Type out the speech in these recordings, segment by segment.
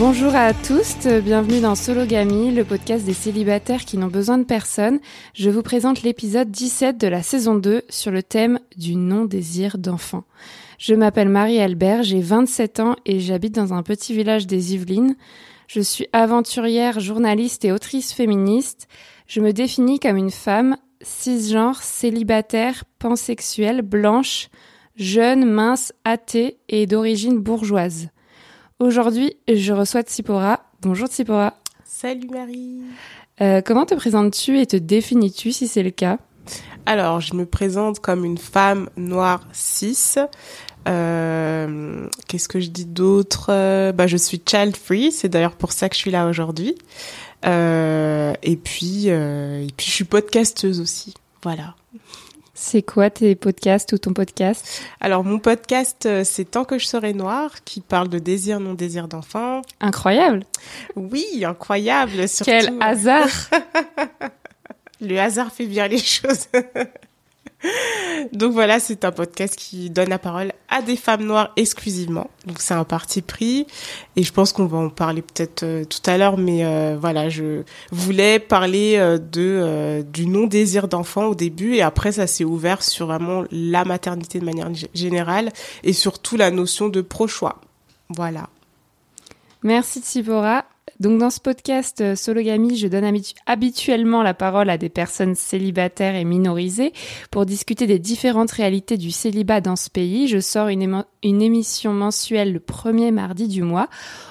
Bonjour à tous, bienvenue dans Sologamy, le podcast des célibataires qui n'ont besoin de personne. Je vous présente l'épisode 17 de la saison 2 sur le thème du non-désir d'enfant. Je m'appelle Marie-Albert, j'ai 27 ans et j'habite dans un petit village des Yvelines. Je suis aventurière, journaliste et autrice féministe. Je me définis comme une femme cisgenre, célibataire, pansexuelle, blanche, jeune, mince, athée et d'origine bourgeoise. Aujourd'hui, je reçois Tsipora. Bonjour Tsipora. Salut Marie. Euh, comment te présentes-tu et te définis-tu si c'est le cas? Alors, je me présente comme une femme noire cis. Euh, Qu'est-ce que je dis d'autre? Bah, je suis child free. C'est d'ailleurs pour ça que je suis là aujourd'hui. Euh, et puis, et puis, je suis podcasteuse aussi. Voilà. C'est quoi tes podcasts ou ton podcast? Alors, mon podcast, euh, c'est Tant que je serai noire, qui parle de désir, non désir d'enfant. Incroyable Oui, incroyable. Surtout, Quel hasard Le hasard fait bien les choses. Donc voilà, c'est un podcast qui donne la parole à des femmes noires exclusivement. Donc c'est un parti pris et je pense qu'on va en parler peut-être euh, tout à l'heure, mais euh, voilà, je voulais parler euh, de du non désir d'enfant au début et après ça s'est ouvert sur vraiment la maternité de manière générale et surtout la notion de pro choix. Voilà. Merci Tsipora. Donc dans ce podcast euh, Sologamy, je donne habitu- habituellement la parole à des personnes célibataires et minorisées pour discuter des différentes réalités du célibat dans ce pays. Je sors une, une émission mensuelle le premier mardi du mois.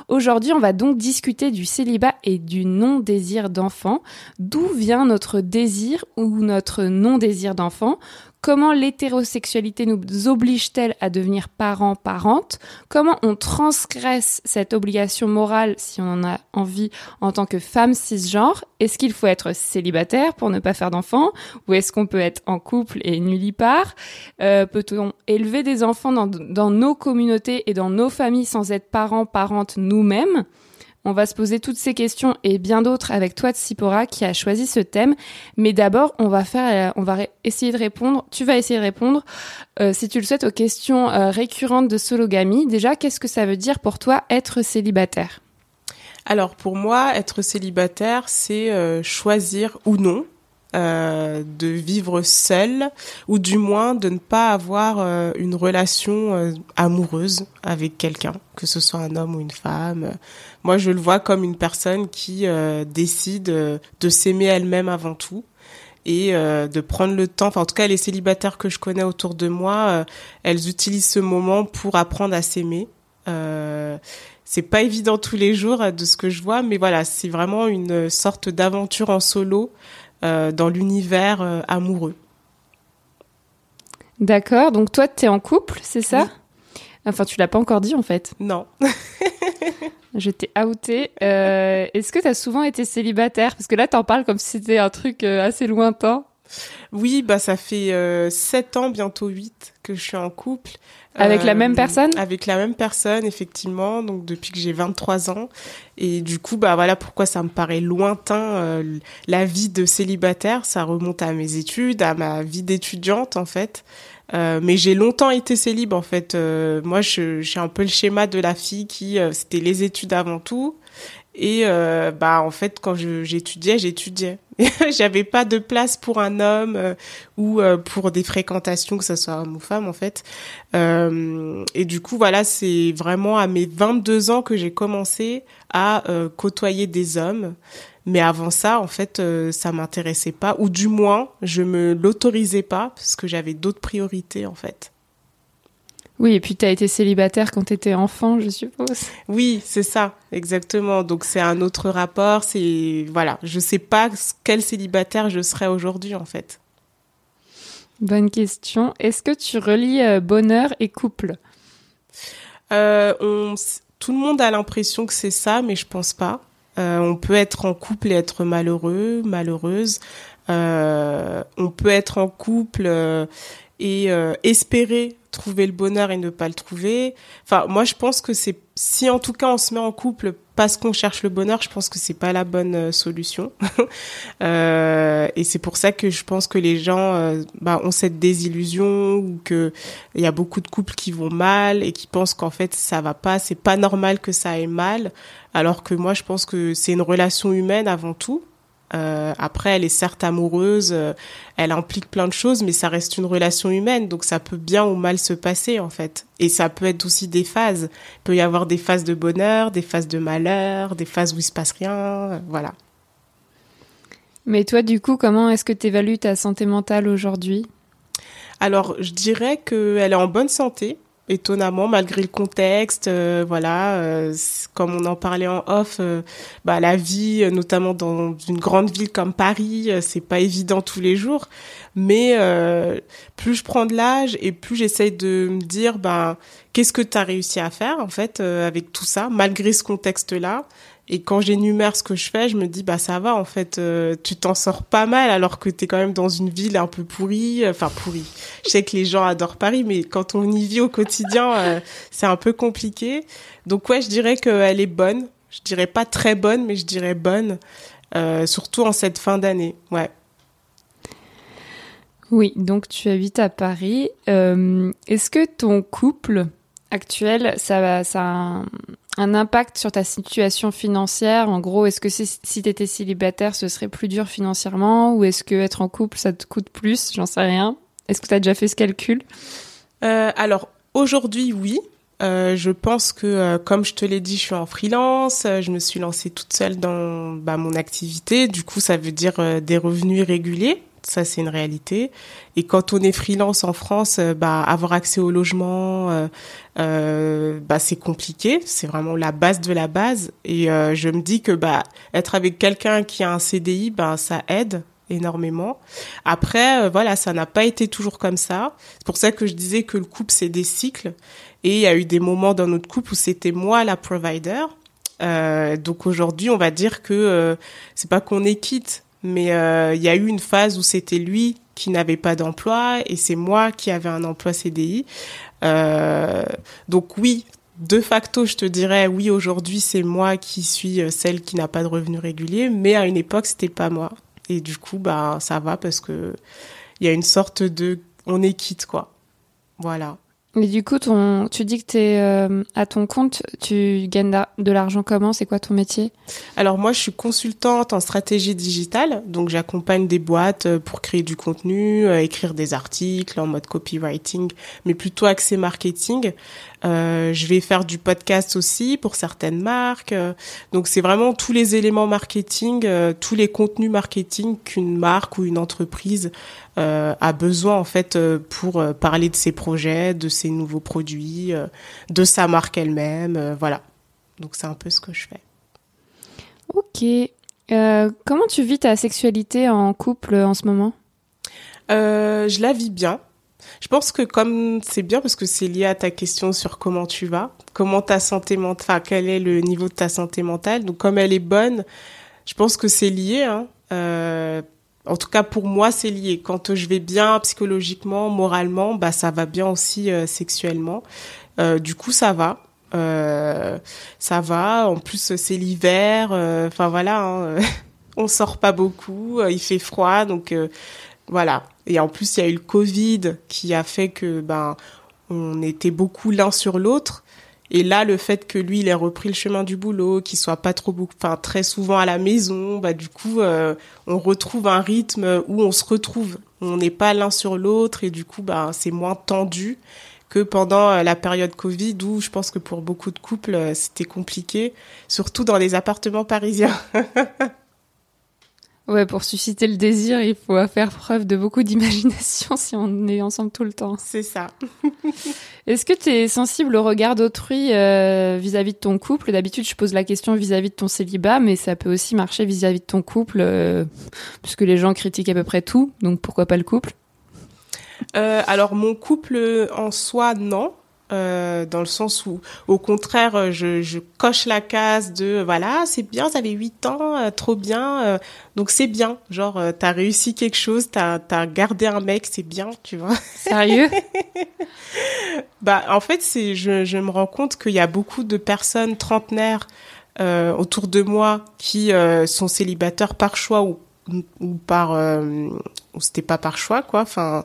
Aujourd'hui, on va donc discuter du célibat et du non-désir d'enfant. D'où vient notre désir ou notre non-désir d'enfant? Comment l'hétérosexualité nous oblige-t-elle à devenir parents, parentes? Comment on transgresse cette obligation morale si on en a envie en tant que femme cisgenre? Est-ce qu'il faut être célibataire pour ne pas faire d'enfants? Ou est-ce qu'on peut être en couple et nulle part Euh, Peut-on élever des enfants dans, dans nos communautés et dans nos familles sans être parents, parentes nous-mêmes? On va se poser toutes ces questions et bien d'autres avec toi, Tsipora, qui a choisi ce thème. Mais d'abord, on va faire, euh, on va essayer de répondre. Tu vas essayer de répondre, euh, si tu le souhaites, aux questions euh, récurrentes de Sologamy. Déjà, qu'est-ce que ça veut dire pour toi être célibataire? Alors pour moi, être célibataire, c'est choisir ou non euh, de vivre seul, ou du moins de ne pas avoir euh, une relation euh, amoureuse avec quelqu'un, que ce soit un homme ou une femme. Moi, je le vois comme une personne qui décide de s'aimer elle-même avant tout et de prendre le temps. Enfin, en tout cas, les célibataires que je connais autour de moi, elles utilisent ce moment pour apprendre à s'aimer. Euh, c'est pas évident tous les jours de ce que je vois, mais voilà, c'est vraiment une sorte d'aventure en solo dans l'univers euh, amoureux. D'accord. Donc toi, t'es en couple, c'est ça Oui. Enfin, tu l'as pas encore dit en fait. Non. Je t'ai outé. Euh, Est-ce que t'as souvent été célibataire? Parce que là, t'en parles comme si c'était un truc euh, assez lointain. Oui, bah ça fait euh, 7 ans, bientôt 8 que je suis en couple. Avec la même personne? Avec la même personne, effectivement, donc depuis que j'ai 23 ans. Et du coup, bah voilà pourquoi ça me paraît lointain euh, la vie de célibataire. Ça remonte à mes études, à ma vie d'étudiante en fait. Euh, mais j'ai longtemps été célib en fait. Euh, moi, je, j'ai un peu le schéma de la fille qui euh, c'était les études avant tout. Et euh, bah en fait, quand j'étudiais, j'étudiais. J'avais pas de place pour un homme euh, ou euh, pour des fréquentations, que ce soit homme ou femme en fait. Euh, et du coup, voilà, c'est vraiment à mes 22 ans que j'ai commencé à euh, côtoyer des hommes. Mais avant ça, en fait, euh, ça m'intéressait pas, ou du moins, je me l'autorisais pas parce que j'avais d'autres priorités en fait. Oui, et puis t'as été célibataire quand t'étais enfant, je suppose. Oui, c'est ça, exactement. Donc c'est un autre rapport. C'est voilà, je sais pas quel célibataire je serais aujourd'hui en fait. Bonne question. Est-ce que tu relis euh, bonheur et couple? Euh, on, tout le monde a l'impression que c'est ça, mais je pense pas. Euh, on peut être en couple et être malheureux, malheureuse. On peut être en couple et espérer trouver le bonheur et ne pas le trouver. Enfin, moi, je pense que c'est si en tout cas on se met en couple parce qu'on cherche le bonheur, je pense que c'est pas la bonne euh, solution. Euh, et c'est pour ça que je pense que les gens euh, bah, ont cette désillusion ou que il y a beaucoup de couples qui vont mal et qui pensent qu'en fait ça va pas, c'est pas normal que ça aille mal, alors que moi je pense que c'est une relation humaine avant tout. Euh, après, elle est certes amoureuse, euh, elle implique plein de choses, mais ça reste une relation humaine, donc ça peut bien ou mal se passer en fait. Et ça peut être aussi des phases. Il peut y avoir des phases de bonheur, des phases de malheur, des phases où il se passe rien, euh, voilà. Mais toi, du coup, comment est-ce que t'évalues ta santé mentale aujourd'hui? Alors, je dirais qu'elle est en bonne santé, étonnamment, malgré le contexte. euh, voilà, euh, comme on en parlait en off, euh, bah, la vie, euh, notamment dans une grande ville comme Paris, c'est pas évident tous les jours. Mais plus je prends de l'âge et plus j'essaye de me dire, ben, qu'est-ce que tu as réussi à faire, en fait, avec tout ça, malgré ce contexte-là? Et quand j'énumère ce que je fais, je me dis bah ça va en fait, euh, tu t'en sors pas mal alors que t'es quand même dans une ville un peu pourrie, enfin pourrie. Je sais que les gens adorent Paris, mais quand on y vit au quotidien, euh, c'est un peu compliqué. Donc ouais, je dirais qu'elle est bonne. Je dirais pas très bonne, mais je dirais bonne, euh, surtout en cette fin d'année. Ouais. Oui, donc tu habites à Paris. Est-ce que ton couple actuel, ça, ça un impact sur ta situation financière? En gros, est-ce que si, si tu étais célibataire, ce serait plus dur financièrement? Ou est-ce que être en couple, ça te coûte plus? J'en sais rien. Est-ce que tu as déjà fait ce calcul? Euh, alors aujourd'hui, oui. Euh, je pense que, euh, comme je te l'ai dit, je suis en freelance. je me suis lancée toute seule dans bah, mon activité. Du coup, ça veut dire des revenus irréguliers. Ça, c'est une réalité. Et quand on est freelance en France, euh, bah, avoir accès au logement, euh, euh, bah, c'est compliqué. C'est vraiment la base de la base. Et je me dis que bah, être avec quelqu'un qui a un CDI, ça aide énormément. Après, voilà, ça n'a pas été toujours comme ça. C'est pour ça que je disais que le couple, c'est des cycles. Et il y a eu des moments dans notre couple où c'était moi la provider. Donc aujourd'hui, on va dire que euh, c'est pas qu'on est quitte, mais euh, il y a eu une phase où c'était lui qui n'avait pas d'emploi et c'est moi qui avais un emploi CDI. Euh, donc oui, de facto, je te dirais oui, aujourd'hui, c'est moi qui suis euh, celle qui n'a pas de revenus réguliers, mais à une époque, c'était pas moi. Et du coup, bah ça va parce que il y a une sorte de on est quitte quoi. Voilà. Et du coup, ton, tu dis que tu es à ton compte, tu gagnes de l'argent comment? C'est quoi ton métier? Alors moi, je suis consultante en stratégie digitale, donc j'accompagne des boîtes euh, pour créer du contenu, euh, écrire des articles en mode copywriting, mais plutôt axé marketing. Euh, je vais faire du podcast aussi pour certaines marques. Euh, donc c'est vraiment tous les éléments marketing, euh, tous les contenus marketing qu'une marque ou une entreprise euh, a besoin en fait euh, pour parler de ses projets, de ses nouveaux produits, euh, de sa marque elle-même. euh, voilà. Donc c'est un peu ce que je fais. Ok. Euh, comment tu vis ta sexualité en couple en ce moment? Euh, je la vis bien. Je pense que comme c'est bien parce que c'est lié à ta question sur comment tu vas, comment ta santé mentale, enfin quel est le niveau de ta santé mentale. Donc comme elle est bonne, je pense que c'est lié. Hein. Euh, en tout cas pour moi c'est lié. Quand je vais bien psychologiquement, moralement, bah ça va bien aussi euh, sexuellement. Euh, du coup ça va. Euh, ça va. En plus c'est l'hiver. euh, Enfin voilà. hein. On sort pas beaucoup. Il fait froid donc. voilà. Et en plus, il y a eu le Covid qui a fait que ben on était beaucoup l'un sur l'autre. Et là, le fait que lui, il ait repris le chemin du boulot, qu'il soit pas trop, enfin très souvent à la maison, bah du coup, euh, on retrouve un rythme où on se retrouve. On n'est pas l'un sur l'autre et du coup, bah c'est moins tendu que pendant euh, la période Covid où je pense que pour beaucoup de couples, euh, c'était compliqué, surtout dans les appartements parisiens. Ouais, pour susciter le désir, il faut faire preuve de beaucoup d'imagination si on est ensemble tout le temps. c'est ça. Est-ce que tu es sensible au regard d'autrui euh, vis-à-vis de ton couple? D'habitude, je pose la question vis-à-vis de ton célibat, mais ça peut aussi marcher vis-à-vis de ton couple, euh, puisque les gens critiquent à peu près tout, donc pourquoi pas le couple? Euh, alors mon couple en soi non. Euh, dans le sens où, au contraire, euh, je, je coche la case de euh, voilà, c'est bien, ça fait huit ans, euh, trop bien, euh, donc c'est bien. Genre, euh, t'as réussi quelque chose, t'as as gardé un mec, c'est bien, tu vois. Sérieux? Bah, en fait, c'est, je, je me rends compte qu'il y a beaucoup de personnes trentenaires euh, autour de moi qui euh, sont célibataires par choix ou, ou par euh, c'était pas par choix quoi. Enfin,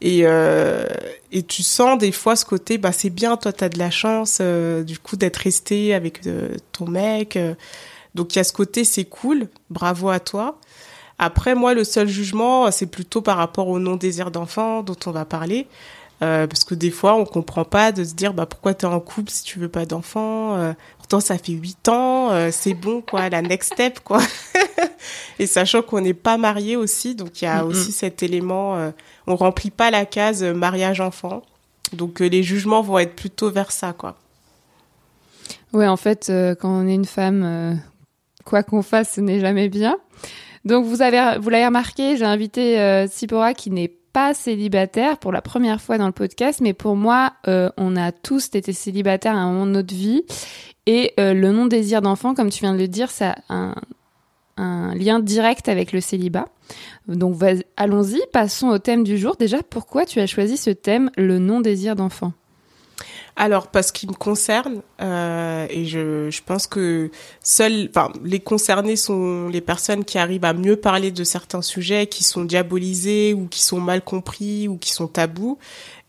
et euh, et tu sens des fois ce côté, bah c'est bien, toi t'as de la chance euh, du coup d'être resté avec euh, ton mec. donc il y a ce côté, c'est cool, bravo à toi. Après, moi, le seul jugement, c'est plutôt par rapport au non-désir d'enfant dont on va parler. Euh, parce que des fois, on comprend pas de se dire bah pourquoi t'es en couple si tu veux pas d'enfant. Euh, pourtant, ça fait huit ans, euh, c'est bon quoi, la next step quoi. Et sachant qu'on n'est pas marié aussi, donc il y a Mhm. aussi cet élément, on remplit pas la case mariage enfant. Donc les jugements vont être plutôt vers ça quoi. Ouais, en fait, quand on est une femme, quoi qu'on fasse, ce n'est jamais bien. Donc vous avez, vous l'avez remarqué, j'ai invité Tsipora qui n'est pas célibataire pour la première fois dans le podcast, mais pour moi, euh, on a tous été célibataires à un moment de notre vie. Et euh, le non-désir d'enfant, comme tu viens de le dire, ça a un, lien direct avec le célibat. Donc allons-y, passons au thème du jour. Déjà, pourquoi tu as choisi ce thème, le non-désir d'enfant? Alors, parce qu'il me concerne, euh, et je, je pense que seuls, enfin, les concernés sont les personnes qui arrivent à mieux parler de certains sujets qui sont diabolisés ou qui sont mal compris ou qui sont tabous.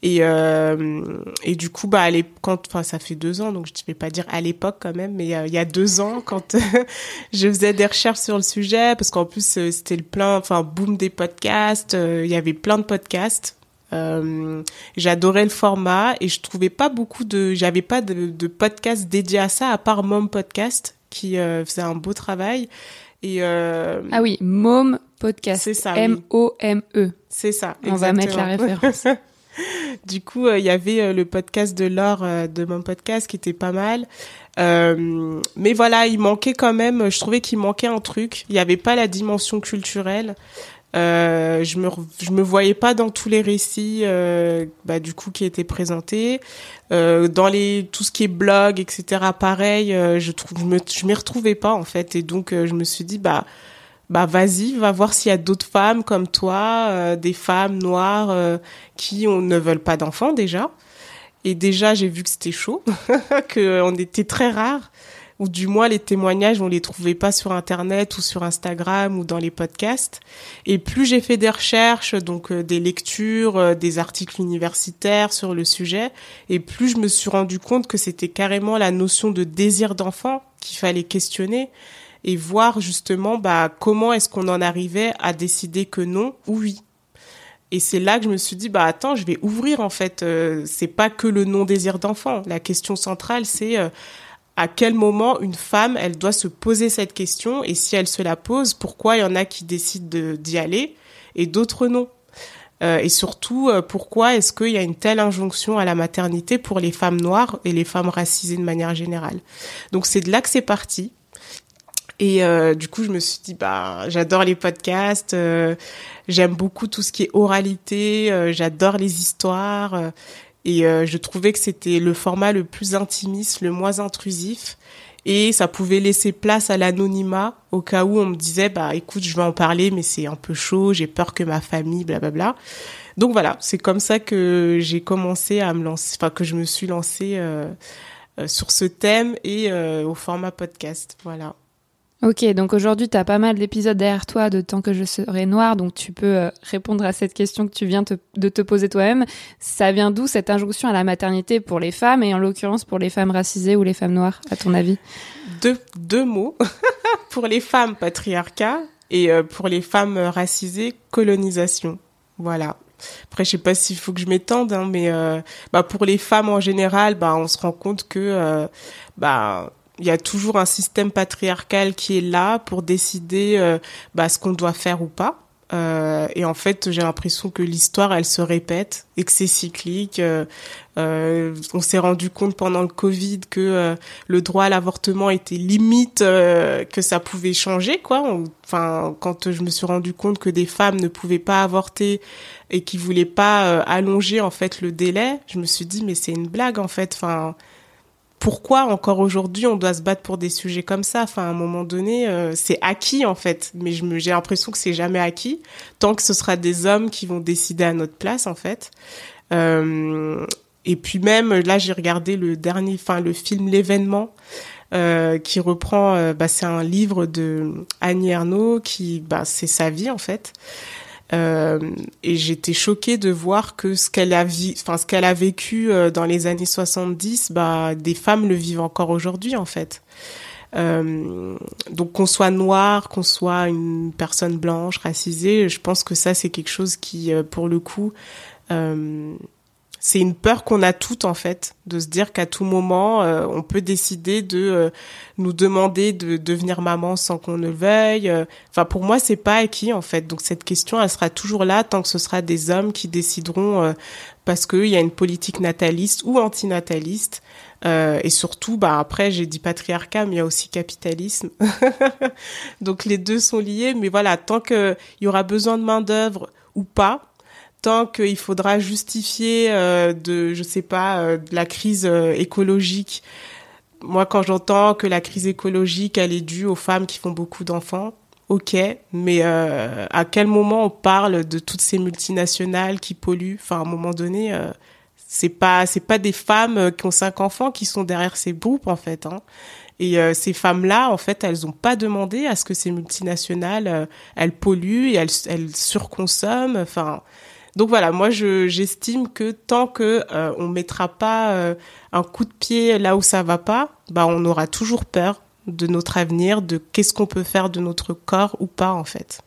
Et, euh, et du coup, bah, à quand, enfin, ça fait deux ans, donc je ne vais pas dire à l'époque quand même, mais euh, il y a deux ans, quand je faisais des recherches sur le sujet, parce qu'en plus, euh, c'était le plein, enfin, boom des podcasts, euh, il y avait plein de podcasts. Euh, j'adorais le format et je trouvais pas beaucoup de, j'avais pas de, de podcast dédié à ça à part Mom Podcast qui euh, faisait un beau travail. Et euh, Ah oui, Mom Podcast. C'est ça, oui. M-O-M-E. c'est ça. On va mettre la référence. Du coup, euh, il y avait le podcast de Laure de mon podcast qui était pas mal. Euh, mais voilà, il manquait quand même, je trouvais qu'il manquait un truc. Il n'y avait pas la dimension culturelle. Euh, je me je me voyais pas dans tous les récits euh, bah, du coup qui étaient présentés. Euh, dans les tout ce qui est blog etc pareil je trouve je me je m'y retrouvais pas en fait. Et donc je me suis dit bah bah vas-y, va voir s'il y a d'autres femmes comme toi, des femmes noires qui on, ne veulent pas d'enfants déjà. Et déjà, j'ai vu que c'était chaud, que on était très rares, ou du moins les témoignages, on les trouvait pas sur Internet ou sur Instagram ou dans les podcasts. Et plus j'ai fait des recherches, donc euh, des lectures, euh, des articles universitaires sur le sujet, et plus je me suis rendu compte que c'était carrément la notion de désir d'enfant qu'il fallait questionner et voir justement bah, comment est-ce qu'on en arrivait à décider que non ou oui. Et c'est là que je me suis dit bah attends, je vais ouvrir en fait. Euh, c'est pas que le non désir d'enfant. La question centrale c'est euh, à quel moment une femme elle doit se poser cette question et si elle se la pose, pourquoi il y en a qui décident de- d'y aller et d'autres non. Euh, et surtout, euh, pourquoi est-ce qu'il y a une telle injonction à la maternité pour les femmes noires et les femmes racisées de manière générale? Donc c'est de là que c'est parti. Et euh, du coup, je me suis dit, bah, j'adore les podcasts, euh, j'aime beaucoup tout ce qui est oralité, j'adore les histoires, et euh, je trouvais que c'était le format le plus intimiste, le moins intrusif, et ça pouvait laisser place à l'anonymat au cas où on me disait, bah, écoute, je vais en parler, mais c'est un peu chaud, j'ai peur que ma famille, blablabla. Donc voilà, c'est comme ça que j'ai commencé à me lancer, enfin que je me suis lancée euh, euh, sur ce thème et euh, au format podcast, voilà. Ok, donc aujourd'hui, tu as pas mal d'épisodes derrière toi de Tant que je serai noire, donc tu peux euh, répondre à cette question que tu viens de te poser toi-même. Ça vient d'où cette injonction à la maternité pour les femmes, et en l'occurrence pour les femmes racisées ou les femmes noires, à ton avis? Deux, mots pour les femmes patriarcat et euh, pour les femmes racisées colonisation. Voilà. Après, je sais pas s'il faut que je m'étende, hein, mais euh, bah, pour les femmes en général, bah, on se rend compte que bah, il y a toujours un système patriarcal qui est là pour décider euh, bah, ce qu'on doit faire ou pas. Euh, et en fait, j'ai l'impression que l'histoire, elle se répète et que c'est cyclique. Euh, euh, on s'est rendu compte pendant le Covid que euh, le droit à l'avortement était limite, que ça pouvait changer, quoi. Enfin, quand je me suis rendu compte que des femmes ne pouvaient pas avorter et qui voulaient pas allonger en fait le délai, je me suis dit mais c'est une blague en fait. Enfin, pourquoi encore aujourd'hui on doit se battre pour des sujets comme ça? Enfin, à un moment donné, euh, c'est acquis en fait, mais j'ai l'impression que c'est jamais acquis tant que ce sera des hommes qui vont décider à notre place en fait. Euh, et puis même là, j'ai regardé le dernier, enfin le film l'événement. euh, qui reprend, bah, c'est un livre de Annie Ernaux qui, bah, c'est sa vie en fait. Euh, et j'étais choquée de voir que ce qu'elle a vi- ce qu'elle a vécu euh, dans les années 70, bah des femmes le vivent encore aujourd'hui en fait. Euh, donc qu'on soit noir, qu'on soit une personne blanche, racisée, je pense que ça c'est quelque chose qui, pour le coup, c'est une peur qu'on a toutes en fait, de se dire qu'à tout moment, euh, on peut décider de euh, nous demander de devenir maman sans qu'on ne le veuille. Euh, Enfin, pour moi, c'est pas acquis en fait. Donc cette question, elle sera toujours là tant que ce sera des hommes qui décideront euh, parce qu'il y a une politique nataliste ou antinataliste. Euh, et surtout, bah après, j'ai dit patriarcat, mais il y a aussi capitalisme. Donc les deux sont liés. Mais voilà, tant qu'il y aura besoin de main d'œuvre ou pas, tant qu'il faudra justifier euh, de, je sais pas, euh, de la crise euh, écologique. Moi, quand j'entends que la crise écologique, elle est due aux femmes qui font beaucoup d'enfants, ok, mais à quel moment on parle de toutes ces multinationales qui polluent? Enfin, à un moment donné, c'est pas, c'est pas des femmes qui ont cinq enfants qui sont derrière ces groupes en fait. Hein. Et ces femmes-là, en fait, elles ont pas demandé à ce que ces multinationales, elles polluent et elles, elles surconsomment. Enfin, donc voilà, moi je j'estime que tant que euh, on mettra pas euh, un coup de pied là où ça va pas, bah on aura toujours peur de notre avenir, de qu'est-ce qu'on peut faire de notre corps ou pas en fait.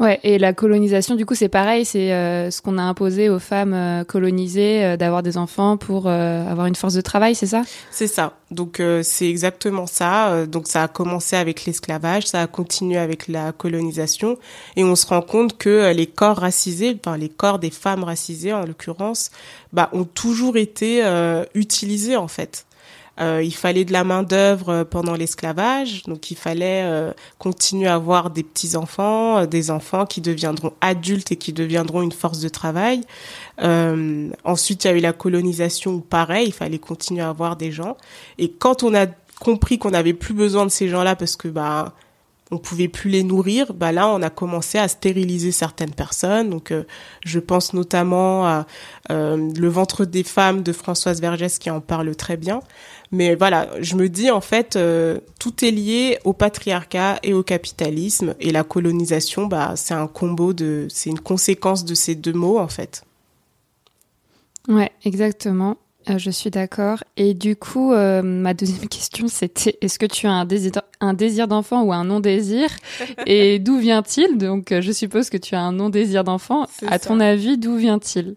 Ouais, et la colonisation, du coup, c'est pareil, c'est euh, ce qu'on a imposé aux femmes euh, colonisées euh, d'avoir des enfants pour euh, avoir une force de travail, c'est ça? C'est ça. Donc euh, c'est exactement ça. Euh, Donc ça a commencé avec l'esclavage, ça a continué avec la colonisation, et on se rend compte que les corps racisés, enfin les corps des femmes racisées en l'occurrence, bah ont toujours été utilisés en fait. Euh, il fallait de la main d'œuvre pendant l'esclavage, donc il fallait euh, continuer à avoir des petits enfants, euh, des enfants qui deviendront adultes et qui deviendront une force de travail. Euh, ensuite, il y a eu la colonisation, pareil, il fallait continuer à avoir des gens. Et quand on a compris qu'on n'avait plus besoin de ces gens-là parce que bah on pouvait plus les nourrir, bah là on a commencé à stériliser certaines personnes. Donc euh, je pense notamment à euh, le ventre des femmes de Françoise Vergès qui en parle très bien. Mais voilà, je me dis en fait euh, tout est lié au patriarcat et au capitalisme et la colonisation, bah c'est un combo de, c'est une conséquence de ces deux mots en fait. Ouais, exactement. Euh, je suis d'accord. Et du coup, euh, ma deuxième question, c'était est-ce que tu as un désir, un désir d'enfant ou un non-désir? Et d'où vient-il? Donc, euh, je suppose que tu as un non-désir d'enfant. C'est À ça. ton avis, d'où vient-il?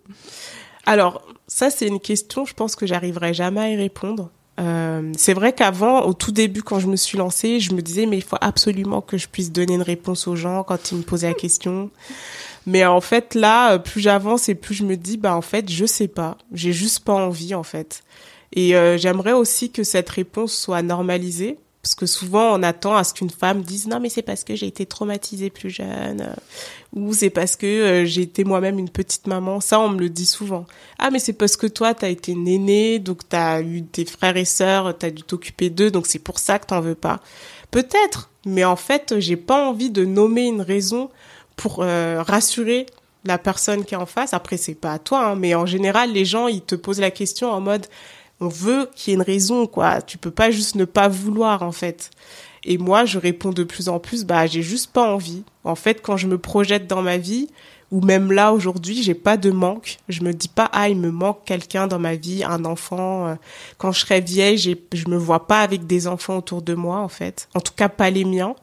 Alors, ça, c'est une question, je pense que j'arriverai jamais à y répondre. Euh, c'est vrai qu'avant, au tout début, quand je me suis lancée, je me disais, mais il faut absolument que je puisse donner une réponse aux gens quand ils me posaient la question. Mais en fait, là, euh, plus j'avance et plus je me dis, bah, en fait, je sais pas. J'ai juste pas envie, en fait. Et euh, j'aimerais aussi que cette réponse soit normalisée. Parce que souvent, on attend à ce qu'une femme dise non, mais c'est parce que j'ai été traumatisée plus jeune, euh, ou c'est parce que euh, j'ai été moi-même une petite maman. Ça, on me le dit souvent. Ah, mais c'est parce que toi, t'as été nénée, donc t'as eu des frères et sœurs, t'as dû t'occuper d'eux, donc c'est pour ça que t'en veux pas. Peut-être, mais en fait, j'ai pas envie de nommer une raison pour euh, rassurer la personne qui est en face. Après, c'est pas à toi, hein, mais en général, les gens, ils te posent la question en mode, on veut qu'il y ait une raison, quoi. Tu peux pas juste ne pas vouloir, en fait. Et moi, je réponds de plus en plus, bah, j'ai juste pas envie. En fait, quand je me projette dans ma vie, ou même là, aujourd'hui, j'ai pas de manque. Je me dis pas, ah, il me manque quelqu'un dans ma vie, un enfant. euh, Quand je serai vieille, je me vois pas avec des enfants autour de moi, en fait. En tout cas, pas les miens.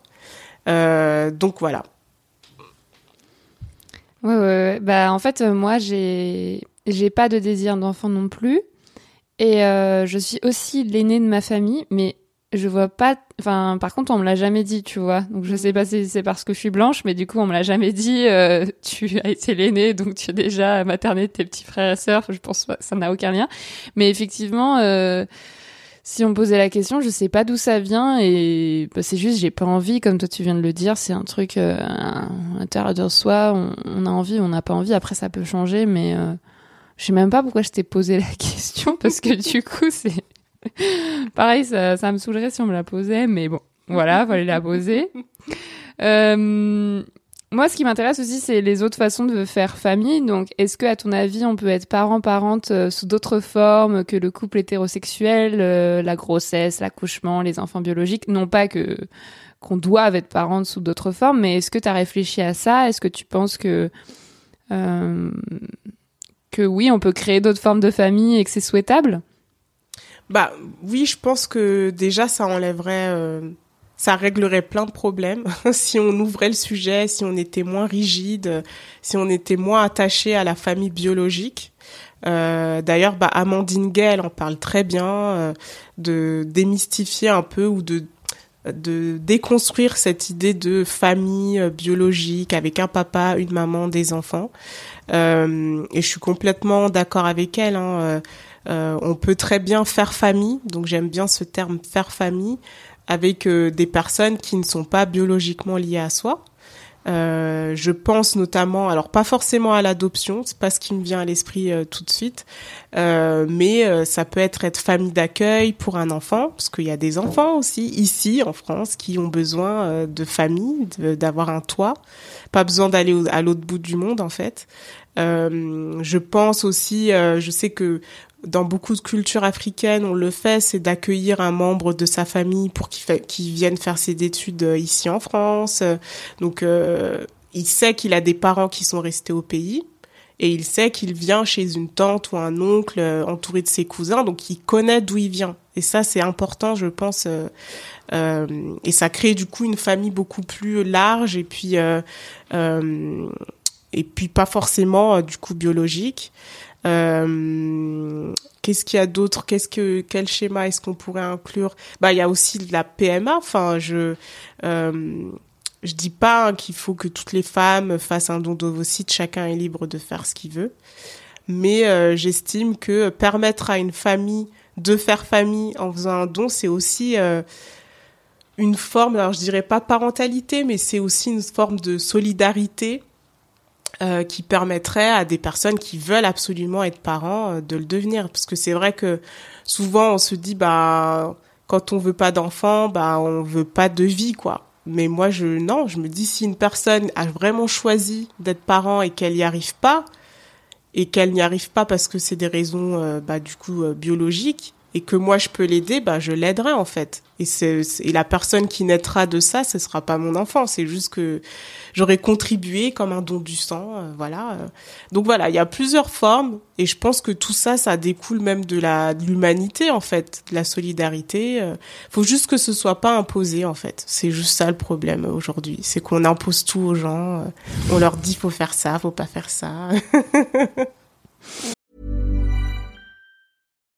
Euh, donc voilà. Ouais, ouais, ouais. Bah, en fait, euh, moi, j'ai, j'ai pas de désir d'enfant non plus. Et euh, je suis aussi l'aînée de ma famille, mais je vois pas. Enfin, par contre, on me l'a jamais dit, tu vois. Donc, je sais pas si c'est parce que je suis blanche, mais du coup, on me l'a jamais dit. euh, tu as été l'aînée, donc tu es déjà materné de tes petits frères et sœurs. Je pense pas, ça n'a aucun lien. Mais effectivement, euh, si on me posait la question, je sais pas d'où ça vient et bah, c'est juste j'ai pas envie, comme toi tu viens de le dire, c'est un truc euh, à l'intérieur de soi, on, on a envie, on n'a pas envie. Après, ça peut changer, mais euh, je sais même pas pourquoi je t'ai posé la question parce que du coup, c'est pareil, ça, ça me saoulerait si on me la posait, mais bon, voilà, fallait la poser. Euh, moi, ce qui m'intéresse aussi, c'est les autres façons de faire famille. Donc, est-ce que, à ton avis, on peut être parent-parente euh, sous d'autres formes que le couple hétérosexuel, euh, la grossesse, l'accouchement, les enfants biologiques? Non pas que qu'on doive être parente sous d'autres formes, mais est-ce que tu as réfléchi à ça? Est-ce que tu penses que euh, que oui, on peut créer d'autres formes de famille et que c'est souhaitable Bah oui, je pense que déjà ça enlèverait, euh, ça réglerait plein de problèmes si on ouvrait le sujet, si on était moins rigide, si on était moins attaché à la famille biologique. Euh, D'ailleurs, bah, Amandine Gay, elle en parle très bien euh, de démystifier un peu ou de de déconstruire cette idée de famille euh, biologique avec un papa, une maman, des enfants. Euh, et je suis complètement d'accord avec elle. Hein. Euh, euh, on peut très bien faire famille, donc j'aime bien ce terme faire famille, avec euh, des personnes qui ne sont pas biologiquement liées à soi. Euh, je pense notamment, alors pas forcément à l'adoption, c'est pas ce qui me vient à l'esprit euh, tout de suite, euh, mais euh, ça peut être être famille d'accueil pour un enfant, parce qu'il y a des enfants aussi ici en France qui ont besoin de famille, d'avoir un toit, pas besoin d'aller à l'autre bout du monde en fait. Je pense aussi, je sais que dans beaucoup de cultures africaines, on le fait, c'est d'accueillir un membre de sa famille pour qu'il vienne faire ses études euh, ici en France. Donc, euh, il sait qu'il a des parents qui sont restés au pays. et il sait qu'il vient chez une tante ou un oncle euh, entouré de ses cousins, donc il connaît d'où il vient. Et ça, c'est important, je pense. et ça crée du coup une famille beaucoup plus large et puis et puis pas forcément du coup biologique. Euh, Qu'est-ce qu'il y a d'autre? Qu'est-ce que quel schéma est-ce qu'on pourrait inclure? Bah, il y a aussi de la PMA. Enfin, je euh, je dis pas hein, qu'il faut que toutes les femmes fassent un don d'ovocytes. Chacun est libre de faire ce qu'il veut. Mais euh, j'estime que permettre à une famille de faire famille en faisant un don, c'est aussi euh, une forme, alors je dirais pas parentalité, mais c'est aussi une forme de solidarité euh, qui permettrait à des personnes qui veulent absolument être parents euh, de le devenir. Parce que c'est vrai que souvent on se dit, bah, quand on veut pas d'enfant, bah, on veut pas de vie, quoi. Mais moi, je, non, je me dis, si une personne a vraiment choisi d'être parent et qu'elle y arrive pas, et qu'elle n'y arrive pas parce que c'est des raisons, euh, bah, du coup, euh, biologiques, et que moi je peux l'aider, bah, je l'aiderai, en fait. Et la personne qui naîtra de ça, ce sera pas mon enfant. C'est juste que j'aurais contribué comme un don du sang, euh, voilà. Donc voilà, il y a plusieurs formes et je pense que tout ça, ça découle même de la l'humanité en fait, de la solidarité. euh. Faut juste que ce soit pas imposé en fait. C'est juste ça le problème aujourd'hui, c'est qu'on impose tout aux gens. euh. On leur dit faut faire ça, faut pas faire ça.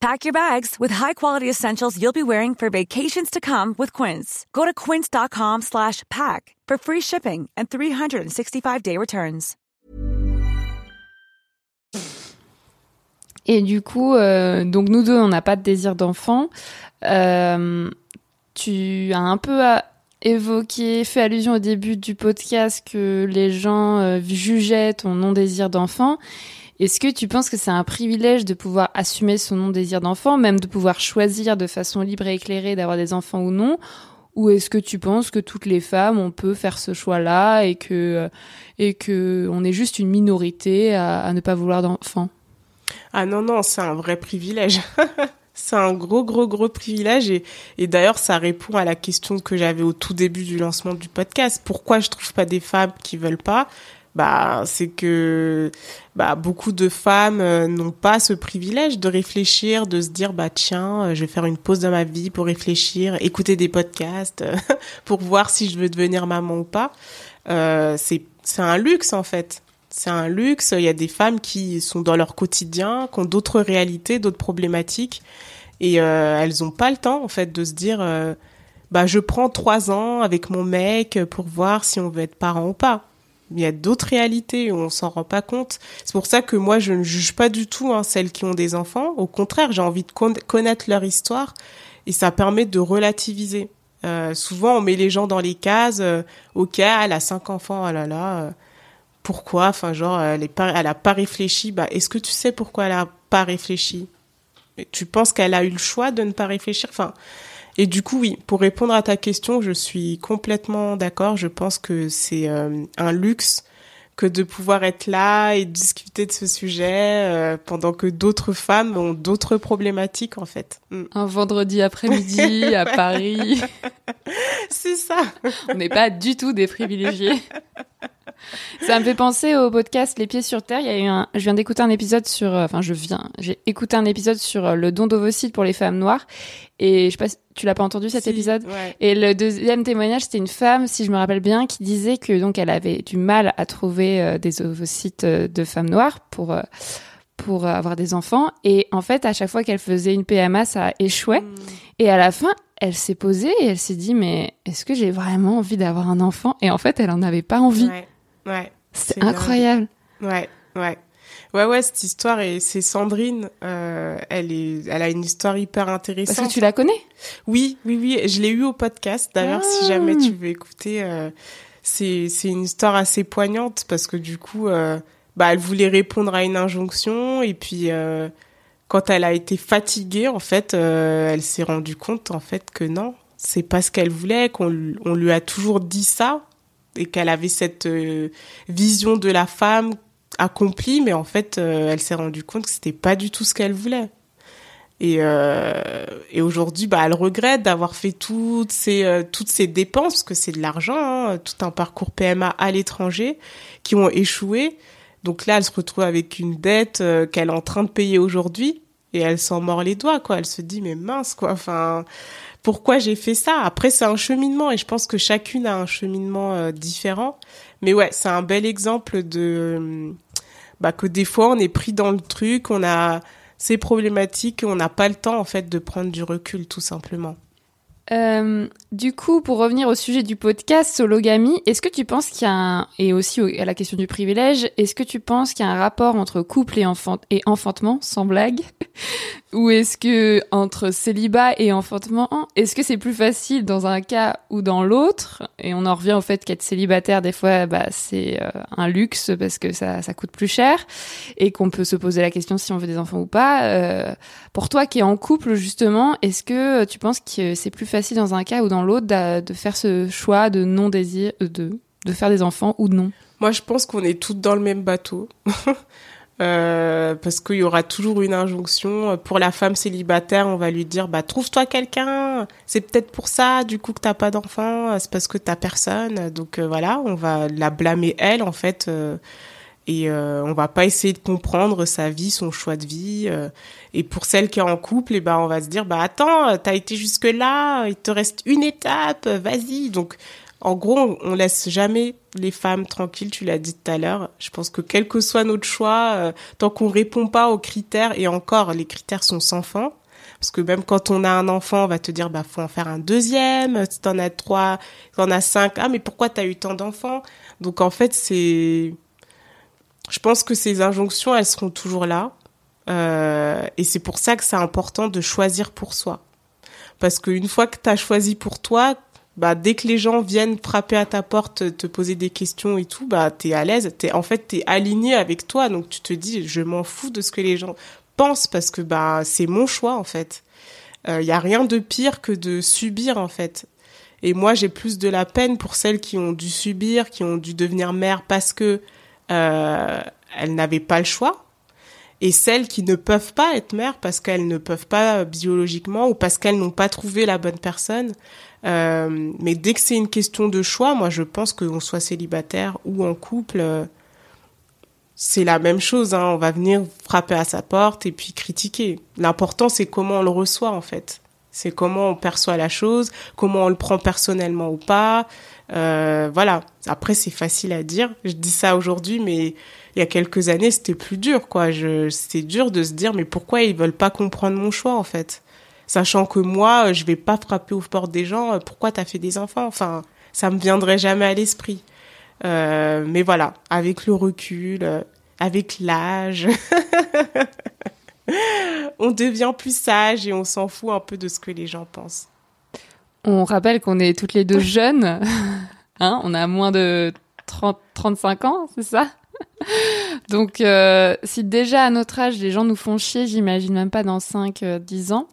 Pack your bags with high-quality essentials you'll be wearing for vacations to come with Quince. Go to quince.com slash pack for free shipping and 365-day returns. Et du coup, euh, donc nous deux, on n'a pas de désir d'enfant. Euh, tu as un peu évoqué, fait allusion au début du podcast que les gens euh, jugeaient ton non-désir d'enfant. Est-ce que tu penses que c'est un privilège de pouvoir assumer son non-désir d'enfant, même de pouvoir choisir de façon libre et éclairée d'avoir des enfants ou non? Ou est-ce que tu penses que toutes les femmes, on peut faire ce choix-là et que euh, et que on est juste une minorité à, ne pas vouloir d'enfants? Ah non, non, c'est un vrai privilège. c'est un gros, gros, gros privilège. Et, et d'ailleurs, ça répond à la question que j'avais au tout début du lancement du podcast. Pourquoi je trouve pas des femmes qui veulent pas? Bah, c'est que bah, beaucoup de femmes euh, n'ont pas ce privilège de réfléchir, de se dire bah tiens, euh, je vais faire une pause dans ma vie pour réfléchir, écouter des podcasts pour voir si je veux devenir maman ou pas. Euh, c'est c'est un luxe en fait. C'est un luxe. Il y a des femmes qui sont dans leur quotidien, qui ont d'autres réalités, d'autres problématiques, et elles ont pas le temps en fait de se dire bah je prends trois ans avec mon mec pour voir si on veut être parent ou pas. Il y a d'autres réalités où on s'en rend pas compte. C'est pour ça que moi je ne juge pas du tout hein, celles qui ont des enfants. Au contraire, j'ai envie de con- connaître leur histoire et ça permet de relativiser. Euh, souvent on met les gens dans les cases. Euh, ok, elle a cinq enfants, oh là là. euh, pourquoi? Enfin genre elle est pas, réfléchi. Bah est-ce que tu sais pourquoi elle a pas réfléchi? Tu penses qu'elle a eu le choix de ne pas réfléchir? Enfin et du coup, oui, pour répondre à ta question, je suis complètement d'accord. Je pense que c'est euh, un luxe que de pouvoir être là et discuter de ce sujet euh, pendant que d'autres femmes ont d'autres problématiques, en fait. Mm. Un vendredi après-midi à Paris. C'est ça. On n'est pas du tout des privilégiés. Ça me fait penser au podcast Les Pieds sur Terre. Il y a eu un, je viens d'écouter un épisode sur, euh, enfin, je viens, j'ai écouté un épisode sur euh, le don d'ovocytes pour les femmes noires. Et je sais pas, si- tu l'as pas entendu cet Si, épisode? ouais. Et le deuxième témoignage, c'était une femme, si je me rappelle bien, qui disait que donc elle avait du mal à trouver euh, des ovocytes euh, de femmes noires pour euh, pour avoir des enfants. Et en fait, à chaque fois qu'elle faisait une PMA, ça échouait. Mm. Et à la fin, elle s'est posée et elle s'est dit mais est-ce que j'ai vraiment envie d'avoir un enfant? Et en fait, elle en avait pas envie. Ouais, ouais. C'est dingue. incroyable. Ouais, ouais. Ouais, ouais, cette histoire, et c'est Sandrine, euh, elle, est, elle a une histoire hyper intéressante. Parce que tu la connais? Oui, oui, oui, je l'ai eu au podcast. D'ailleurs, si jamais Ah. tu veux écouter, euh, c'est c'est une histoire assez poignante parce que du coup, euh, bah, elle voulait répondre à une injonction et puis euh, quand elle a été fatiguée, en fait, euh, elle s'est rendue compte en fait que non, c'est pas ce qu'elle voulait, qu'on on lui a toujours dit ça et qu'elle avait cette euh, vision de la femme accomplie, mais en fait, euh, elle s'est rendue compte que c'était pas du tout ce qu'elle voulait. Et, euh, et aujourd'hui, bah, elle regrette d'avoir fait toutes ces, euh, toutes ces dépenses, parce que c'est de l'argent, hein, tout un parcours PMA à l'étranger, qui ont échoué. Donc là, elle se retrouve avec une dette qu'elle est en train de payer aujourd'hui, et elle s'en mord les doigts, quoi. Elle se dit, mais mince, quoi, enfin, pourquoi j'ai fait ça? Après, c'est un cheminement, et je pense que chacune a un cheminement euh, différent. Mais ouais, c'est un bel exemple de... euh, Bah, que des fois, on est pris dans le truc, on a c'est problématique et on n'a pas le temps en fait de prendre du recul tout simplement. Euh, du coup, pour revenir au sujet du podcast Sologamie, est-ce que tu penses qu'il y a un, et aussi au- à la question du privilège, est-ce que tu penses qu'il y a un rapport entre couple et, enfant, et enfantement, sans blague? Ou est-ce que entre célibat et enfantement, est-ce que c'est plus facile dans un cas ou dans l'autre? Et on en revient au fait qu'être célibataire, des fois, bah, c'est euh, un luxe parce que ça, ça coûte plus cher et qu'on peut se poser la question si on veut des enfants ou pas. Euh, pour toi qui es en couple, justement, est-ce que tu penses que c'est plus facile dans un cas ou dans l'autre de faire ce choix de non-désir, de, de faire des enfants ou non? Moi je pense qu'on est toutes dans le même bateau. Euh, parce qu'il y aura toujours une injonction. Pour la femme célibataire on va lui dire bah trouve-toi quelqu'un. C'est peut-être pour ça du coup que t'as pas d'enfant. C'est parce que t'as personne. Donc euh, voilà on va la blâmer elle en fait. Euh, et euh, on va pas essayer de comprendre sa vie son choix de vie. Et pour celle qui est en couple et ben on va se dire bah attends t'as été jusque là il te reste une étape. Vas-y. Donc en gros, on- laisse jamais les femmes tranquilles, tu l'as dit tout à l'heure. Je pense que quel que soit notre choix, euh, tant qu'on répond pas aux critères, et encore, les critères sont sans fin, parce que même quand on a un enfant, on va te dire, bah, faut en faire un deuxième, si t'en as trois, t'en as cinq, ah, mais pourquoi t'as eu tant d'enfants? Donc, en fait, c'est, je pense que ces injonctions, elles seront toujours là. Euh, et c'est pour ça que c'est important de choisir pour soi. Parce qu'une fois que tu as choisi pour toi, bah, dès que les gens viennent frapper à ta porte, te poser des questions et tout, bah, t'es à l'aise. T'es, en fait, t'es aligné avec toi. Donc, tu te dis, je m'en fous de ce que les gens pensent parce que, bah, c'est mon choix, en fait. Il y a rien de pire que de subir, en fait. Et moi, j'ai plus de la peine pour celles qui ont dû subir, qui ont dû devenir mères parce que euh, elles n'avaient pas le choix, et celles qui ne peuvent pas être mères parce qu'elles ne peuvent pas euh, biologiquement ou parce qu'elles n'ont pas trouvé la bonne personne. Euh, mais dès que c'est une question de choix, moi je pense qu'on soit célibataire ou en couple, euh, c'est la même chose. Hein. On va venir frapper à sa porte et puis critiquer. L'important c'est comment on le reçoit en fait. C'est comment on perçoit la chose, comment on le prend personnellement ou pas. Euh, voilà. Après c'est facile à dire. Je dis ça aujourd'hui, mais il y a quelques années c'était plus dur quoi. Je, c'était dur de se dire mais pourquoi ils veulent pas comprendre mon choix en fait? Sachant que moi, je vais pas frapper aux portes des gens. euh, Pourquoi t'as fait des enfants? Enfin, ça me viendrait jamais à l'esprit. Euh, mais voilà, avec le recul, euh, avec l'âge, on devient plus sage et on s'en fout un peu de ce que les gens pensent. On rappelle qu'on est toutes les deux jeunes. Hein, on a moins de 30, 35 ans, c'est ça? Donc, euh, si déjà à notre âge, les gens nous font chier, j'imagine même pas dans 5, euh, 10 ans.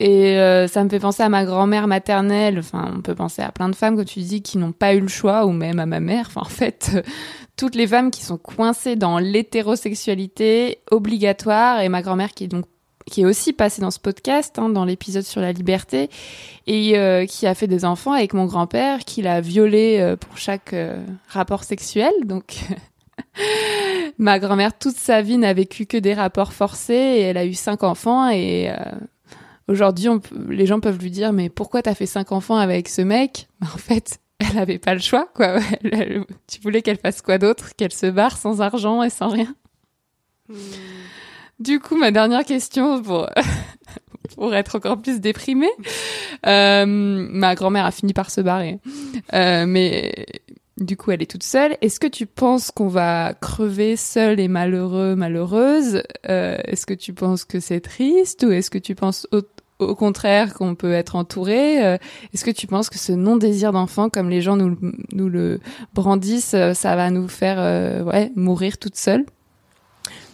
Et euh, ça me fait penser à ma grand-mère maternelle. Enfin, on peut penser à plein de femmes, comme tu dis, qui n'ont pas eu le choix, ou même à ma mère. Enfin, en fait, toutes les femmes qui sont coincées dans l'hétérosexualité obligatoire. Et ma grand-mère qui est donc qui est aussi passée dans ce podcast, hein, dans l'épisode sur la liberté, et euh, qui a fait des enfants avec mon grand-père, qui l'a violé euh, pour chaque euh, rapport sexuel. Donc, ma grand-mère, toute sa vie, n'a vécu que des rapports forcés, et elle a eu cinq enfants, et aujourd'hui, les gens peuvent lui dire, mais pourquoi t'as fait cinq enfants avec ce mec? Ben, En fait, elle avait pas le choix, quoi. Tu voulais qu'elle fasse quoi d'autre? Qu'elle se barre sans argent et sans rien Du coup, ma dernière question pour, pour être encore plus déprimée. Euh, ma grand-mère a fini par se barrer. Euh, mais du coup, elle est toute seule. Est-ce que tu penses qu'on va crever seul et malheureux, malheureuse? Euh, Est-ce que tu penses que c'est triste ou est-ce que tu penses au, au contraire qu'on peut être entouré? Euh, Est-ce que tu penses que ce non-désir d'enfant, comme les gens nous, nous le brandissent, euh, ça va nous faire euh, ouais, mourir toute seule?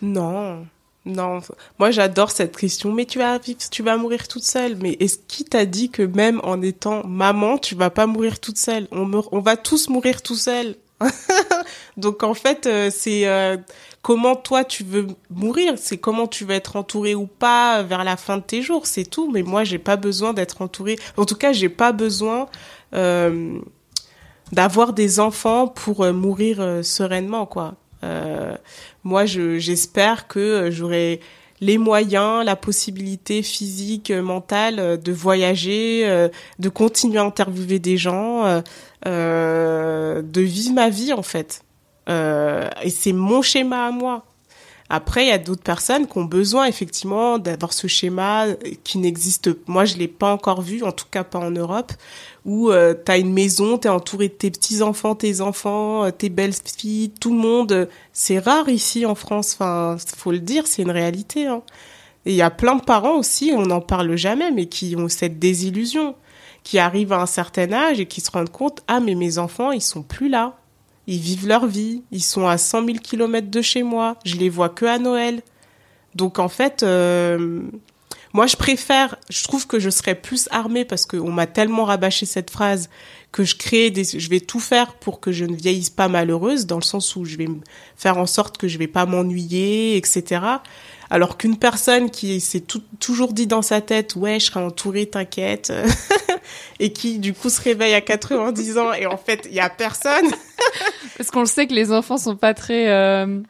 Non, non. Moi, j'adore cette question. Mais tu vas vivre, tu vas mourir toute seule. Mais est-ce qui t'a dit que même en étant maman, tu vas pas mourir toute seule? On meurt, on va tous mourir tout seul. Donc en fait, euh, c'est euh, comment toi tu veux mourir, c'est comment tu veux être entouré ou pas vers la fin de tes jours, c'est tout. Mais moi, j'ai pas besoin d'être entouré. En tout cas, j'ai pas besoin euh, d'avoir des enfants pour euh, mourir euh, sereinement, quoi. Euh, moi, je, j'espère que euh, j'aurai les moyens, la possibilité physique, euh, mentale de voyager, de continuer à interviewer des gens, de vivre ma vie en fait. Et c'est mon schéma à moi. Après, il y a d'autres personnes qui ont besoin effectivement d'avoir ce schéma qui n'existe. Moi, je l'ai pas encore vu, en tout cas pas en Europe, où euh, tu as une maison, tu es entouré de tes petits-enfants, tes enfants, euh, tes belles-filles, tout le monde. C'est rare ici en France, enfin, faut le dire, c'est une réalité. Hein. Et il y a plein de parents aussi, on n'en parle jamais, mais qui ont cette désillusion, qui arrivent à un certain âge et qui se rendent compte, ah mais mes enfants, ils sont plus là. Ils vivent leur vie, ils sont à 100 000 kilomètres de chez moi, je les vois que à Noël. Donc en fait, euh, moi je préfère, je trouve que je serais plus armée parce qu'on m'a tellement rabâché cette phrase que je crée des, je vais tout faire pour que je ne vieillisse pas malheureuse, dans le sens où je vais faire en sorte que je vais pas m'ennuyer, etc. Alors qu'une personne qui s'est toujours dit dans sa tête, ouais, je serai entourée, t'inquiète, et qui du coup se réveille à 90 ans et en fait il y a personne. Parce qu'on le sait que les enfants sont pas très euh,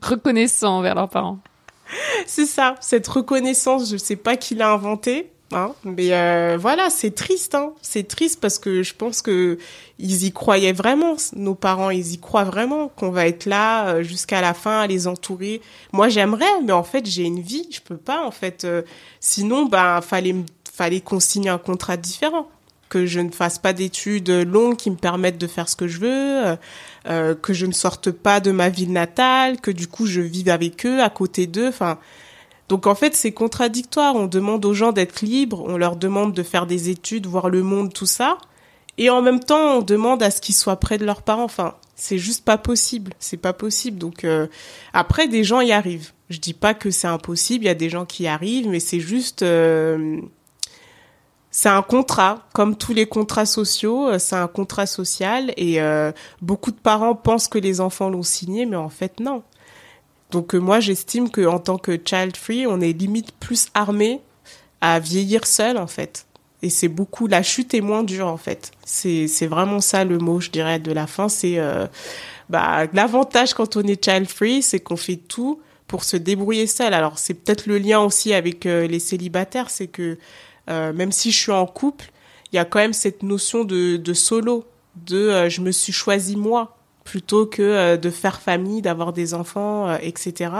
reconnaissants envers leurs parents. C'est ça, cette reconnaissance, je sais pas qui l'a inventée, hein, mais euh, voilà, c'est triste, hein. C'est triste parce que je pense que ils y croyaient vraiment, nos parents, ils y croient vraiment qu'on va être là euh, jusqu'à la fin à les entourer. Moi, j'aimerais, mais en fait, j'ai une vie, je peux pas en fait. euh, sinon, ben, fallait fallait qu'on signe un contrat différent que je ne fasse pas d'études longues qui me permettent de faire ce que je veux, euh, que je ne sorte pas de ma ville natale, que du coup je vive avec eux, à côté d'eux. Enfin, donc en fait c'est contradictoire. On demande aux gens d'être libres, on leur demande de faire des études, voir le monde, tout ça, et en même temps on demande à ce qu'ils soient près de leurs parents. Enfin, c'est juste pas possible. C'est pas possible. Donc euh, après des gens y arrivent. Je dis pas que c'est impossible. Il y a des gens qui y arrivent, mais c'est juste euh, c'est un contrat, comme tous les contrats sociaux, euh, c'est un contrat social et euh, beaucoup de parents pensent que les enfants l'ont signé, mais en fait non. Donc euh, moi j'estime que en tant que child free, on est limite plus armé à vieillir seul en fait. Et c'est beaucoup la chute est moins dure en fait. C'est c'est vraiment ça le mot je dirais de la fin. C'est euh, bah l'avantage quand on est child free, c'est qu'on fait tout pour se débrouiller seul. Alors c'est peut-être le lien aussi avec euh, les célibataires, c'est que euh, même si je suis en couple, il y a quand même cette notion de, de solo, de euh, je me suis choisi moi plutôt que euh, de faire famille, d'avoir des enfants, etc.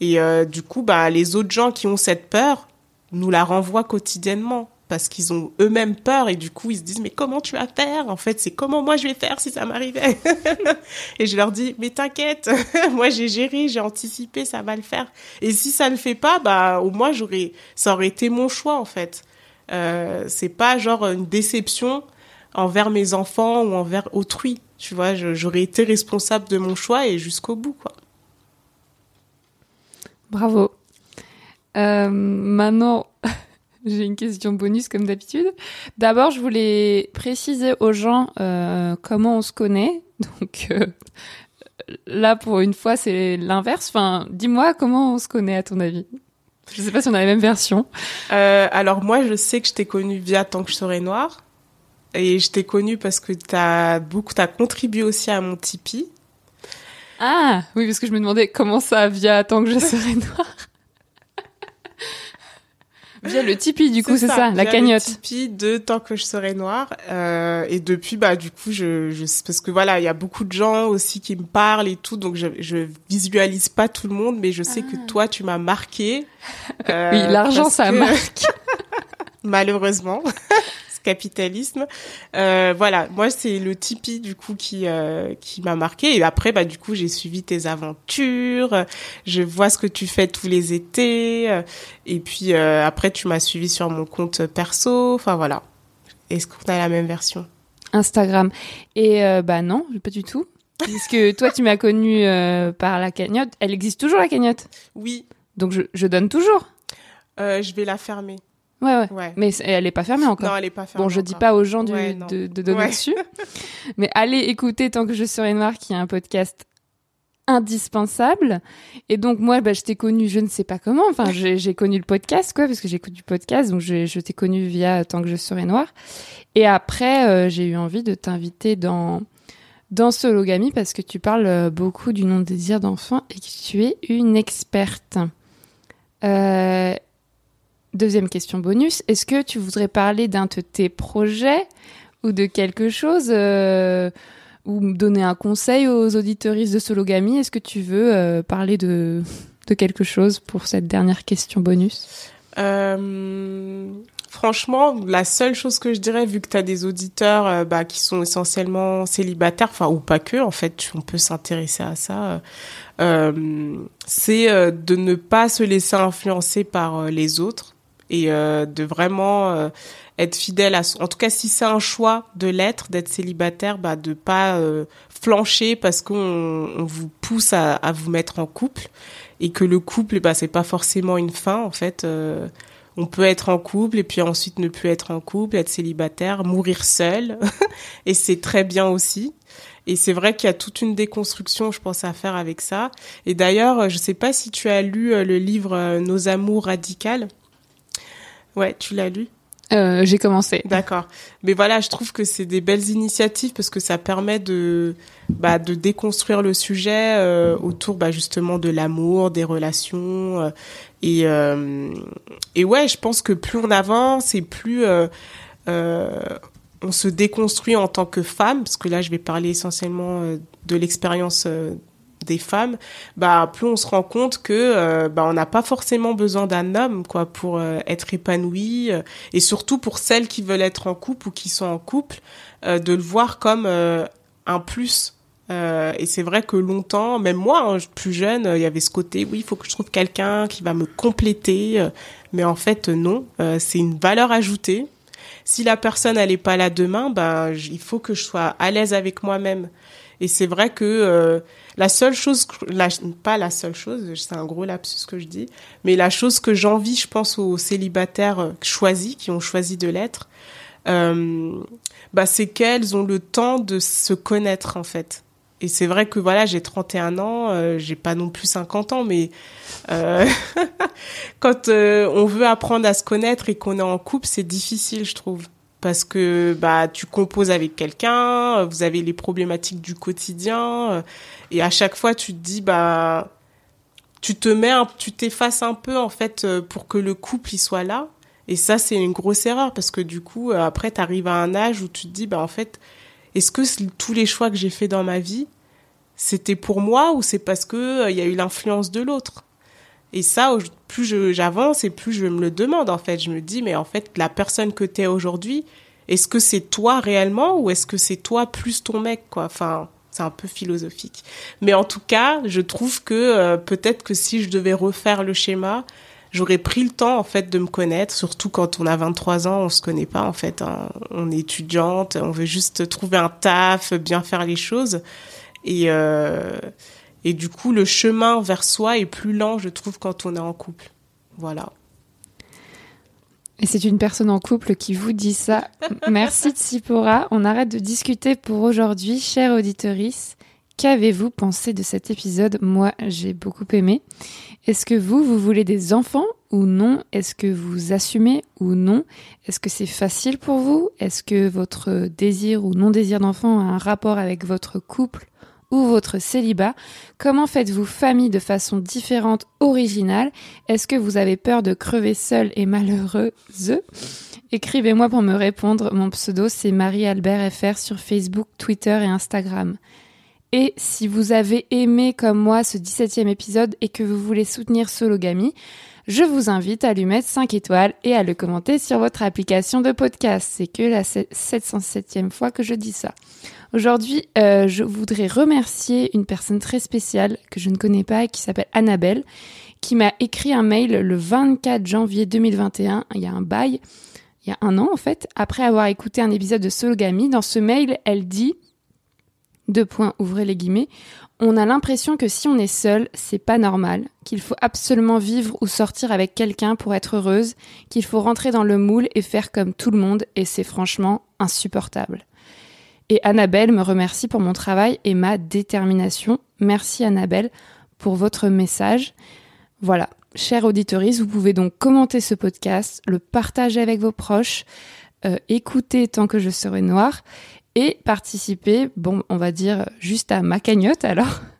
Et du coup, bah les autres gens qui ont cette peur nous la renvoient quotidiennement parce qu'ils ont eux-mêmes peur et du coup ils se disent mais comment tu vas faire? En fait c'est comment moi je vais faire si ça m'arrivait? Et je leur dis mais t'inquiète moi j'ai géré j'ai anticipé ça va le faire. Et si ça ne le fait pas bah au moins j'aurais ça aurait été mon choix en fait euh, c'est pas genre une déception envers mes enfants ou envers autrui tu vois j'aurais été responsable de mon choix et jusqu'au bout quoi Bravo. Euh, maintenant, j'ai une question bonus comme d'habitude. D'abord, je voulais préciser aux gens euh, comment on se connaît. Donc là, pour une fois, c'est l'inverse. Enfin, dis-moi comment on se connaît à ton avis. Je sais pas si on a la même version. Euh, alors moi, je sais que je t'ai connue via Tant que je serai noire. Et je t'ai connue parce que t'as beaucoup, t'as contribué aussi à mon Tipeee. Ah oui, parce que je me demandais comment ça via tant que je serais noire. Via le Tipeee, du coup, c'est ça, la cagnotte. Le Tipeee de tant que je serai noire. Euh, et depuis, bah, du coup, je, je, parce que voilà, il y a beaucoup de gens aussi qui me parlent et tout, donc je, je visualise pas tout le monde, mais je sais que toi, tu m'as marqué. Euh, Oui, l'argent, parce ça que- marque. malheureusement. Capitalisme. Euh, voilà, moi c'est le Tipeee du coup qui euh, qui m'a marqué et après bah du coup j'ai suivi tes aventures, je vois ce que tu fais tous les étés euh, et puis euh, après tu m'as suivi sur mon compte perso, enfin voilà. Est-ce qu'on a la même version? Instagram. Et bah non, pas du tout. Puisque toi, tu m'as connue par la cagnotte. Elle existe toujours, la cagnotte? Oui, Donc, je, je donne toujours. je vais la fermer. Ouais, ouais. Ouais. Mais elle est pas fermée encore. Non, elle est pas fermée. Bon, je dis encore. pas aux gens du- Ouais, non. de, de donner Ouais. dessus. Mais allez écouter Tant que je serai noire, qui est un podcast indispensable. Et donc, moi, bah, je t'ai connu, je ne sais pas comment. Enfin, j'ai j'ai connu le podcast, quoi, parce que j'écoute du podcast. Donc, je, je t'ai connu via Tant que je serai noire. Et après, euh, j'ai eu envie de t'inviter dans, dans Sologamy parce que tu parles euh, beaucoup du non-désir d'enfant et que tu es une experte. Euh, Deuxième question bonus. Est-ce que tu voudrais parler d'un de tes projets ou de quelque chose euh, ou donner un conseil aux auditeuristes de Sologamy? Est-ce que tu veux euh, parler de, de quelque chose pour cette dernière question bonus? Euh, franchement, la seule chose que je dirais, vu que tu as des auditeurs bah, qui sont essentiellement célibataires, enfin ou pas que, en fait, on peut s'intéresser à ça, c'est de ne pas se laisser influencer par les autres et euh, de vraiment euh, être fidèle à. En tout cas, si c'est un choix de l'être, d'être célibataire, bah, de pas euh, flancher parce qu'on on vous pousse à, à vous mettre en couple et que le couple, bah, c'est pas forcément une fin, en fait. euh, on peut être en couple et puis ensuite ne plus être en couple, être célibataire, mourir seul. et c'est très bien aussi. Et c'est vrai qu'il y a toute une déconstruction, je pense, à faire avec ça. Et d'ailleurs, je sais pas si tu as lu euh, le livre euh, Nos amours radicales. Ouais, tu l'as lu? Euh, J'ai commencé. D'accord. Mais voilà, je trouve que c'est des belles initiatives parce que ça permet de, bah, de déconstruire le sujet euh, autour bah, justement de l'amour, des relations. euh, et, et ouais, je pense que plus on avance et plus on se déconstruit en tant que femme, parce que là, je vais parler essentiellement de l'expérience des femmes, bah plus on se rend compte que euh, bah on n'a pas forcément besoin d'un homme quoi pour euh, être épanoui euh, et surtout pour celles qui veulent être en couple ou qui sont en couple de le voir comme un plus. Et c'est vrai que longtemps même moi hein, plus jeune il y avait ce côté oui il faut que je trouve quelqu'un qui va me compléter mais en fait non c'est une valeur ajoutée si la personne elle pas là demain ben il faut que je sois à l'aise avec moi-même et c'est vrai que euh, la seule chose, la, pas la seule chose, c'est un gros lapsus que je dis, mais la chose que j'envie, je pense aux célibataires euh, choisis, qui ont choisi de l'être, euh, bah, c'est qu'elles ont le temps de se connaître en fait. Et c'est vrai que voilà, j'ai 31 ans, euh, j'ai pas non plus 50 ans, mais euh, quand euh, on veut apprendre à se connaître et qu'on est en couple, c'est difficile, je trouve. Parce que bah tu composes avec quelqu'un, euh, vous avez les problématiques du quotidien euh, et à chaque fois tu te dis bah tu te mets un, tu t'effaces un peu en fait euh, pour que le couple y soit là. Et ça c'est une grosse erreur parce que du coup après tu arrives à un âge où tu te dis bah en fait est-ce que tous les choix que j'ai fait dans ma vie c'était pour moi ou c'est parce que euh, y a eu l'influence de l'autre? Et ça, plus j'avance et plus je me le demande, en fait. Je me dis, mais en fait, la personne que t'es aujourd'hui, est-ce que c'est toi réellement ou est-ce que c'est toi plus ton mec, quoi? Enfin, c'est un peu philosophique. Mais en tout cas, je trouve que euh, peut-être que si je devais refaire le schéma, j'aurais pris le temps, en fait, de me connaître. Surtout quand on a 23 ans, on se connaît pas, en fait. hein. On est étudiante, on veut juste trouver un taf, bien faire les choses. Et... Euh, et du coup, le chemin vers soi est plus lent, je trouve, quand on est en couple. Voilà. Et c'est une personne en couple qui vous dit ça. Merci Tsipora. On arrête de discuter pour aujourd'hui, chère auditorice. Qu'avez-vous pensé de cet épisode? Moi, j'ai beaucoup aimé. Est-ce que vous, vous voulez des enfants ou non? Est-ce que vous assumez ou non? Est-ce que c'est facile pour vous? Est-ce que votre désir ou non-désir d'enfant a un rapport avec votre couple ou votre célibat? Comment faites-vous famille de façon différente, originale? Est-ce que vous avez peur de crever seul et malheureuse? Écrivez-moi pour me répondre. Mon pseudo, c'est Marie-Albert FR sur Facebook, Twitter et Instagram. Et si vous avez aimé comme moi ce 17e épisode et que vous voulez soutenir Sologamy, je vous invite à lui mettre 5 étoiles et à le commenter sur votre application de podcast. C'est que la 707e fois que je dis ça. Aujourd'hui, euh, je voudrais remercier une personne très spéciale que je ne connais pas qui s'appelle Annabelle, qui m'a écrit un mail le 24 janvier 2021, il y a un bail, il y a un an en fait, après avoir écouté un épisode de Sologamy. Dans ce mail, elle dit deux points, ouvrez les guillemets. On a l'impression que si on est seul, c'est pas normal, qu'il faut absolument vivre ou sortir avec quelqu'un pour être heureuse, qu'il faut rentrer dans le moule et faire comme tout le monde, et c'est franchement insupportable. Et Annabelle me remercie pour mon travail et ma détermination. Merci Annabelle pour votre message. Voilà, chère auditeurice, vous pouvez donc commenter ce podcast, le partager avec vos proches, euh, écouter tant que je serai noire et participer, bon, on va dire juste à ma cagnotte alors.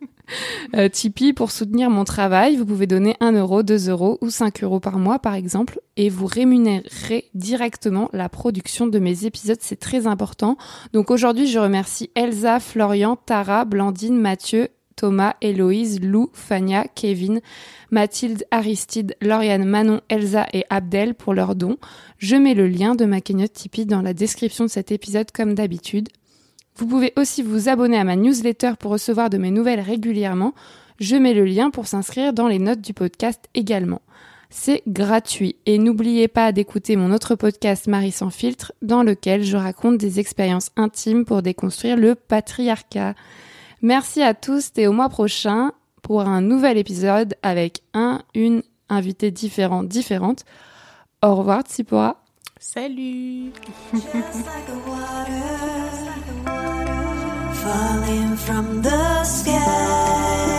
Euh, Tipeee pour soutenir mon travail. Vous pouvez donner 1 euro, 2 euros ou 5 euros par mois, par exemple, et vous rémunérerez directement la production de mes épisodes. C'est très important. Donc aujourd'hui, je remercie Elsa, Florian, Tara, Blandine, Mathieu, Thomas, Héloïse, Lou, Fania, Kevin, Mathilde, Aristide, Lauriane, Manon, Elsa et Abdel pour leurs dons. Je mets le lien de ma cagnotte Tipeee dans la description de cet épisode comme d'habitude. Vous pouvez aussi vous abonner à ma newsletter pour recevoir de mes nouvelles régulièrement. Je mets le lien pour s'inscrire dans les notes du podcast également. C'est gratuit et n'oubliez pas d'écouter mon autre podcast Marie sans filtre dans lequel je raconte des expériences intimes pour déconstruire le patriarcat. Merci à tous et au mois prochain pour un nouvel épisode avec un, une invitée différente, différente. Au revoir Tsipora. Salut falling from the sky.